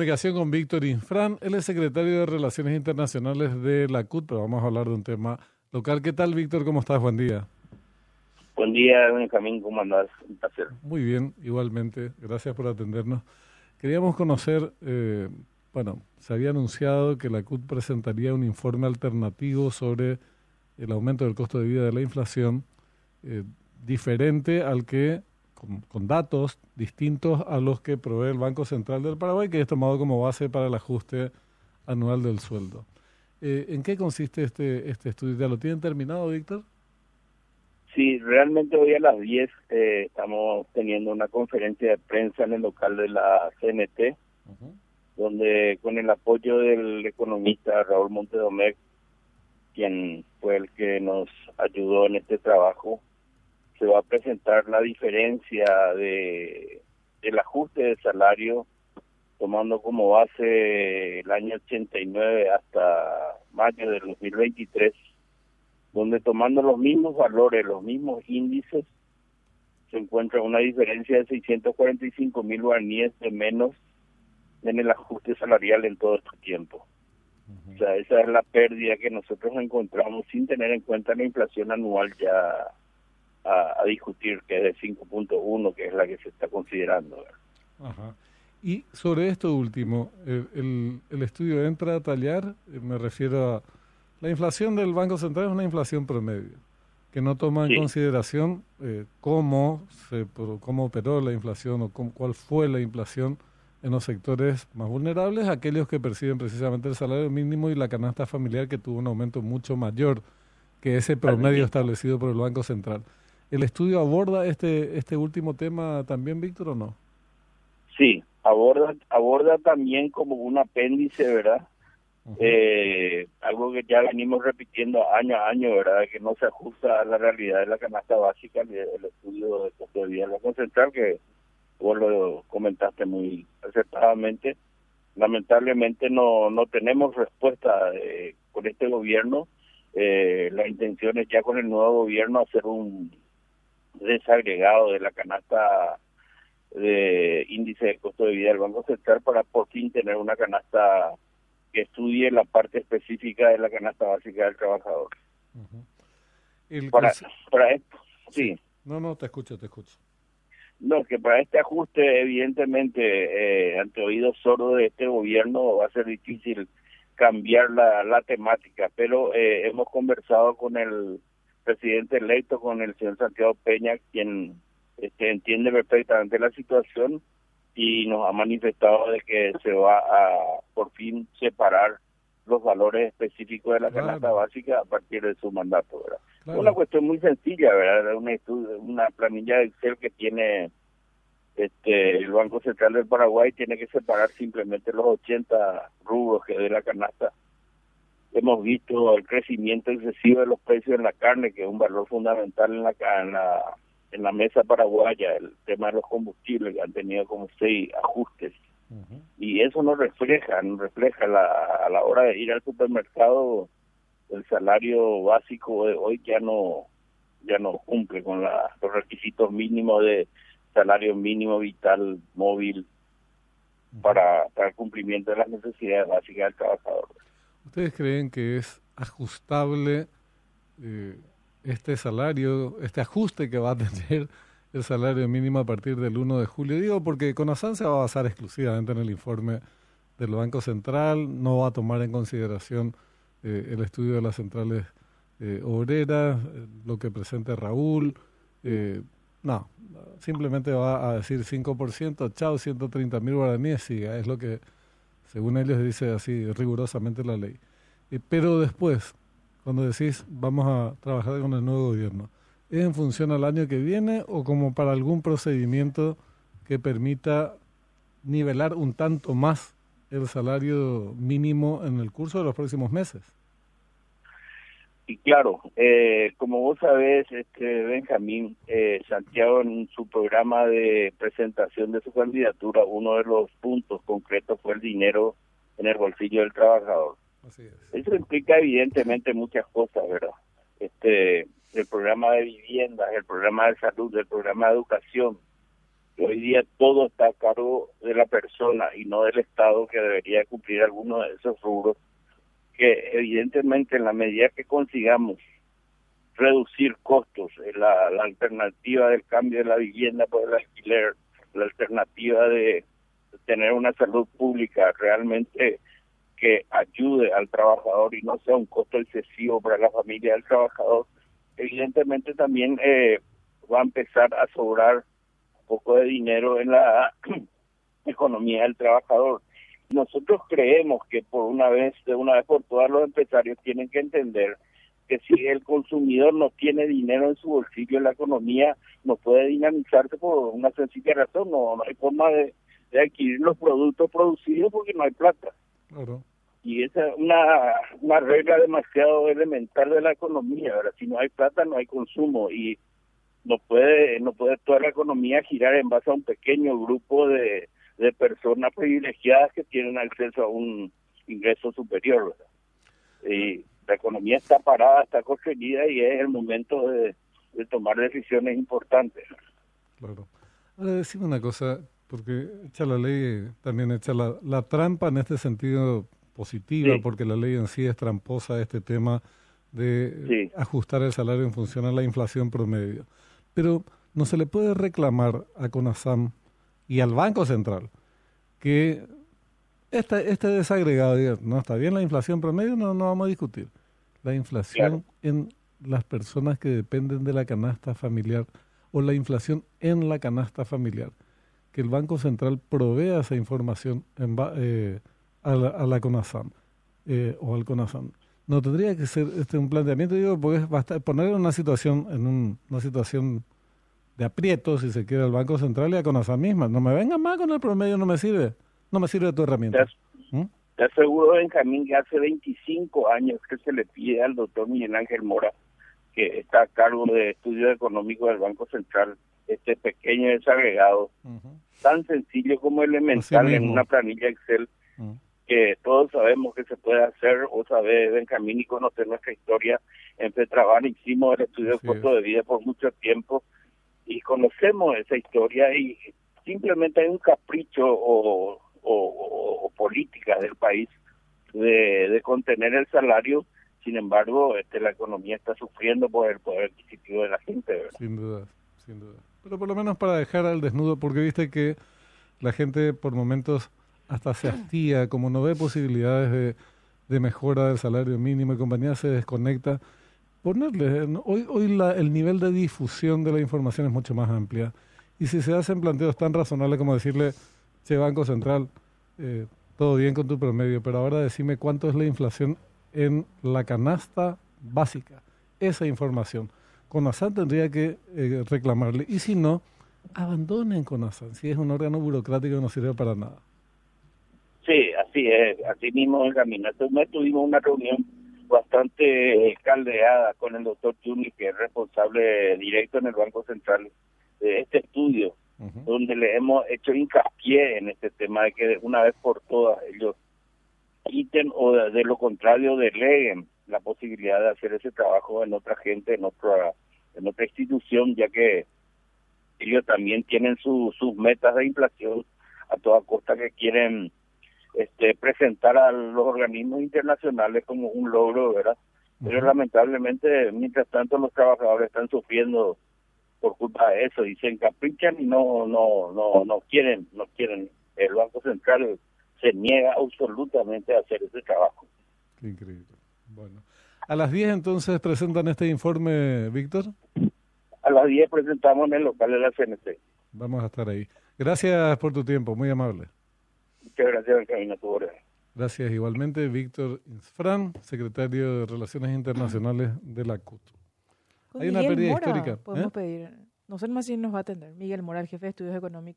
Comunicación con Víctor Infran, él es secretario de Relaciones Internacionales de la CUT, pero vamos a hablar de un tema local. ¿Qué tal, Víctor? ¿Cómo estás? Buen día. Buen día, Benjamín, ¿cómo andás? Un placer. Muy bien, igualmente. Gracias por atendernos. Queríamos conocer, eh, bueno, se había anunciado que la CUT presentaría un informe alternativo sobre el aumento del costo de vida de la inflación, eh, diferente al que con, datos distintos a los que provee el Banco Central del Paraguay, que es tomado como base para el ajuste anual del sueldo. Eh, ¿En qué consiste este, este estudio? ¿Ya lo tienen terminado, Víctor? Sí, realmente hoy a las 10 eh, estamos teniendo una conferencia de prensa en el local de la CNT, donde con el apoyo del economista Raúl Montedomec, quien fue el que nos ayudó en este trabajo, se va a presentar la diferencia de el ajuste de salario tomando como base el año 89 hasta mayo del 2023, donde tomando los mismos valores, los mismos índices, se encuentra una diferencia de 645 mil guaraníes de menos en el ajuste salarial en todo este tiempo. O sea, esa es la pérdida que nosotros encontramos sin tener en cuenta la inflación anual ya a, discutir, que es de 5.1, que es la que se está considerando. Ajá. Y sobre esto último, el, el, estudio entra a tallar, eh, me refiero a la inflación del Banco Central es una inflación promedio, que no toma en consideración eh, cómo, se, cómo operó la inflación o cuál fue la inflación en los sectores más vulnerables, aquellos que perciben precisamente el salario mínimo y la canasta familiar que tuvo un aumento mucho mayor que ese promedio establecido por el Banco Central. ¿El estudio aborda este, este último tema también, Víctor, o no? Sí, aborda, aborda también como un apéndice, ¿verdad? eh, algo que ya venimos repitiendo año a año, ¿verdad? Que no se ajusta a la realidad de la canasta básica del estudio de costo de vida Banco Central, que vos lo comentaste muy acertadamente. Lamentablemente no, no tenemos respuesta eh, con este gobierno. Eh, la intención es ya con el nuevo gobierno hacer un desagregado de la canasta de índice de costo de vida del Banco Central para por fin tener una canasta que estudie la parte específica de la canasta básica del trabajador. para, para esto, sí. No, no, te escucho, te escucho. No, que para este ajuste, evidentemente, eh, ante oídos sordos de este gobierno va a ser difícil cambiar la, la temática, pero eh, hemos conversado con el presidente electo, con el señor Santiago Peña, quien este, entiende perfectamente la situación y nos ha manifestado de que se va a por fin separar los valores específicos de la canasta básica a partir de su mandato. ¿verdad? Una cuestión muy sencilla, ¿verdad? Una, una planilla de Excel que tiene este el Banco Central del Paraguay tiene que separar simplemente los 80 rubros que de la canasta hemos visto el crecimiento excesivo de los precios en la carne, que es un valor fundamental en la, en la, en la mesa paraguaya, el tema de los combustibles, que han tenido como seis ajustes. Y eso no refleja, no refleja la, a la hora de ir al supermercado, el salario básico de hoy ya no ya no cumple con la, los requisitos mínimos de salario mínimo vital móvil para, para el cumplimiento de las necesidades básicas del trabajador. ¿Ustedes creen que es ajustable eh, este salario, este ajuste que va a tener el salario mínimo a partir del 1 de julio? Digo, porque Conasan se va a basar exclusivamente en el informe del Banco Central, no va a tomar en consideración eh, el estudio de las centrales eh, obreras, lo que presente Raúl. no, simplemente va a decir 5%, chao, 130 mil guaraníes, sí, es lo que según ellos dice así rigurosamente la ley. pero después, cuando decís vamos a trabajar con el nuevo gobierno, ¿es en función al año que viene o como para algún procedimiento que permita nivelar un tanto más el salario mínimo en el curso de los próximos meses? Y claro, eh, como vos sabés, este Benjamín, eh, Santiago en su programa de presentación de su candidatura, uno de los puntos concretos fue el dinero en el bolsillo del trabajador. Eso implica evidentemente muchas cosas, ¿verdad? Este, el programa de viviendas, el programa de salud, el programa de educación, hoy día todo está a cargo de la persona y no del Estado que debería cumplir algunos de esos rubros que evidentemente en la medida que consigamos reducir costos, eh, la, alternativa del cambio de la vivienda por el alquiler, la alternativa de tener una salud pública realmente que ayude al trabajador y no sea un costo excesivo para la familia del trabajador, evidentemente también eh, va a empezar a sobrar un poco de dinero en la economía del trabajador. Nosotros creemos que por una vez, de una vez por todas, los empresarios tienen que entender que si el consumidor no tiene dinero en su bolsillo, la economía no puede dinamizarse por una sencilla razón, no, no hay forma de, adquirir los productos producidos porque no hay plata. Y esa es una, una regla demasiado elemental de la economía, ¿verdad? Si no hay plata, no hay consumo y no puede no puede toda la economía girar en base a un pequeño grupo de, de personas privilegiadas que tienen acceso a un ingreso superior. ¿verdad? Y la economía está parada, está congelida y es el momento de, tomar decisiones importantes. Claro. Ahora decime una cosa, porque echa la ley, también echa la, la trampa en este sentido positiva, porque la ley en sí es tramposa este tema de ajustar el salario en función a la inflación promedio. Pero no se le puede reclamar a CONASAM y al Banco Central que este, este desagregado, no está bien la inflación promedio, no, no vamos a discutir la inflación en las personas que dependen de la canasta familiar o la inflación en la canasta familiar. Que el Banco Central provea esa información en, eh, a, la, a, la, CONASAM eh, o al CONASAM. No tendría que ser este un planteamiento, digo, porque es poner en una situación, en una situación de aprieto, si se quiere, al Banco Central y a CONASAM misma. No me vengan más con el promedio, no me sirve. No me sirve tu herramienta. ¿Mm? Te aseguro, Benjamín, que hace 25 años que se le pide al doctor Miguel Ángel Mora, que está a cargo de estudios económicos del Banco Central, este pequeño desagregado, tan sencillo como elemental en una planilla Excel, que todos sabemos que se puede hacer, o sabe Benjamín y conocer nuestra historia. En Petraban hicimos el estudio de costo de vida por mucho tiempo y conocemos esa historia y simplemente hay un capricho o o, políticas del país de, contener el salario. Sin embargo, este, la economía está sufriendo por el poder adquisitivo de la gente. Sin duda, sin duda. Pero por lo menos para dejar al desnudo, porque viste que la gente por momentos hasta se hastía, como no ve posibilidades de, de mejora del salario mínimo y compañía, se desconecta. Ponerle, hoy, hoy la, el nivel de difusión de la información es mucho más amplia. Y si se hacen planteos tan razonables como decirle, che, Banco Central, eh, todo bien con tu promedio, pero ahora decime cuánto es la inflación en la canasta básica. Esa información. CONASAN tendría que eh, reclamarle. Y si no, abandonen CONASAN, si es un órgano burocrático no sirve para nada. Sí, así es. Así mismo el camino. Entonces tuvimos una reunión bastante caldeada con el doctor Juni, que es responsable directo en el Banco Central de este estudio donde le hemos hecho hincapié en este tema de que una vez por todas ellos quiten o de, lo contrario deleguen la posibilidad de hacer ese trabajo en otra gente, en otra, en otra institución, ya que ellos también tienen sus metas de inflación a toda costa que quieren este presentar a los organismos internacionales como un logro, ¿verdad? Pero lamentablemente, mientras tanto, los trabajadores están sufriendo por culpa de eso y se encaprichan y no no no no quieren no quieren. El banco central se niega absolutamente a hacer ese trabajo. Increíble. Bueno. A las 10 entonces presentan este informe Víctor a las 10 presentamos en el local de la CNC vamos a estar ahí. Gracias por tu tiempo muy amable muchas gracias Camino tu gracias igualmente Víctor Insfran secretario de Relaciones Internacionales de la CUT hay una pérdida histórica. Podemos ¿eh? pedir. No sé más si nos va a atender. Miguel Mora, jefe de estudios económicos.